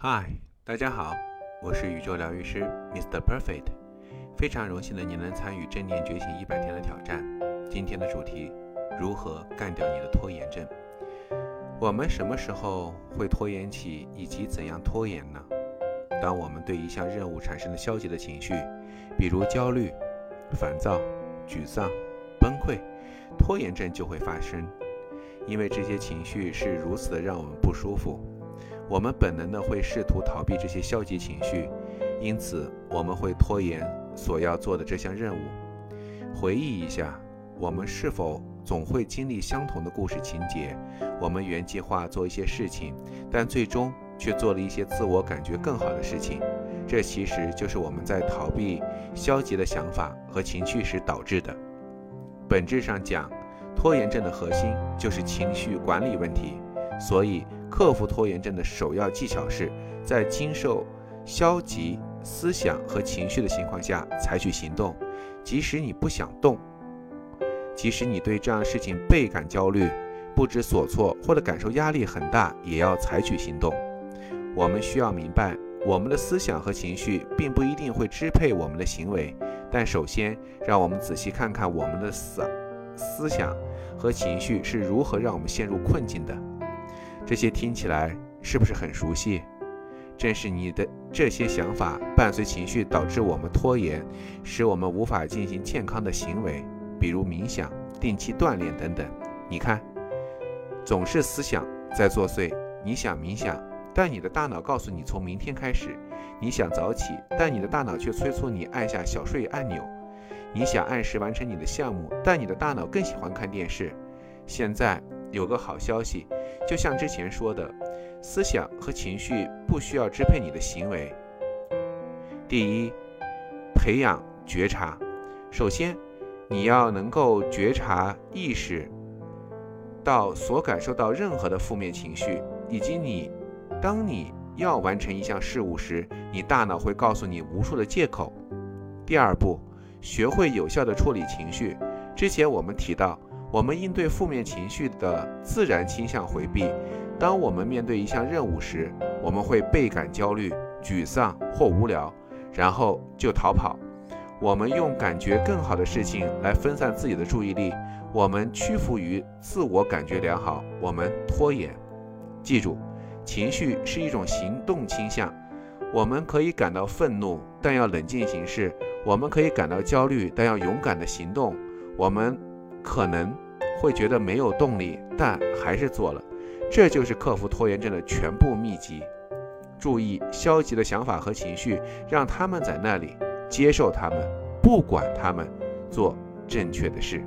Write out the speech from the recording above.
嗨，大家好，我是宇宙疗愈师 Mr. Perfect，非常荣幸的您能参与正念觉醒一百天的挑战。今天的主题：如何干掉你的拖延症？我们什么时候会拖延起，以及怎样拖延呢？当我们对一项任务产生了消极的情绪，比如焦虑、烦躁、沮丧、崩溃，拖延症就会发生。因为这些情绪是如此的让我们不舒服。我们本能的会试图逃避这些消极情绪，因此我们会拖延所要做的这项任务。回忆一下，我们是否总会经历相同的故事情节？我们原计划做一些事情，但最终却做了一些自我感觉更好的事情。这其实就是我们在逃避消极的想法和情绪时导致的。本质上讲，拖延症的核心就是情绪管理问题，所以。克服拖延症的首要技巧是在经受消极思想和情绪的情况下采取行动，即使你不想动，即使你对这样的事情倍感焦虑、不知所措或者感受压力很大，也要采取行动。我们需要明白，我们的思想和情绪并不一定会支配我们的行为，但首先让我们仔细看看我们的思思想和情绪是如何让我们陷入困境的。这些听起来是不是很熟悉？正是你的这些想法伴随情绪，导致我们拖延，使我们无法进行健康的行为，比如冥想、定期锻炼等等。你看，总是思想在作祟。你想冥想，但你的大脑告诉你从明天开始；你想早起，但你的大脑却催促你按下小睡按钮；你想按时完成你的项目，但你的大脑更喜欢看电视。现在有个好消息。就像之前说的，思想和情绪不需要支配你的行为。第一，培养觉察。首先，你要能够觉察、意识到所感受到任何的负面情绪，以及你当你要完成一项事物时，你大脑会告诉你无数的借口。第二步，学会有效的处理情绪。之前我们提到。我们应对负面情绪的自然倾向回避。当我们面对一项任务时，我们会倍感焦虑、沮丧或无聊，然后就逃跑。我们用感觉更好的事情来分散自己的注意力。我们屈服于自我感觉良好，我们拖延。记住，情绪是一种行动倾向。我们可以感到愤怒，但要冷静行事；我们可以感到焦虑，但要勇敢地行动。我们。可能会觉得没有动力，但还是做了。这就是克服拖延症的全部秘籍。注意消极的想法和情绪，让他们在那里，接受他们，不管他们，做正确的事。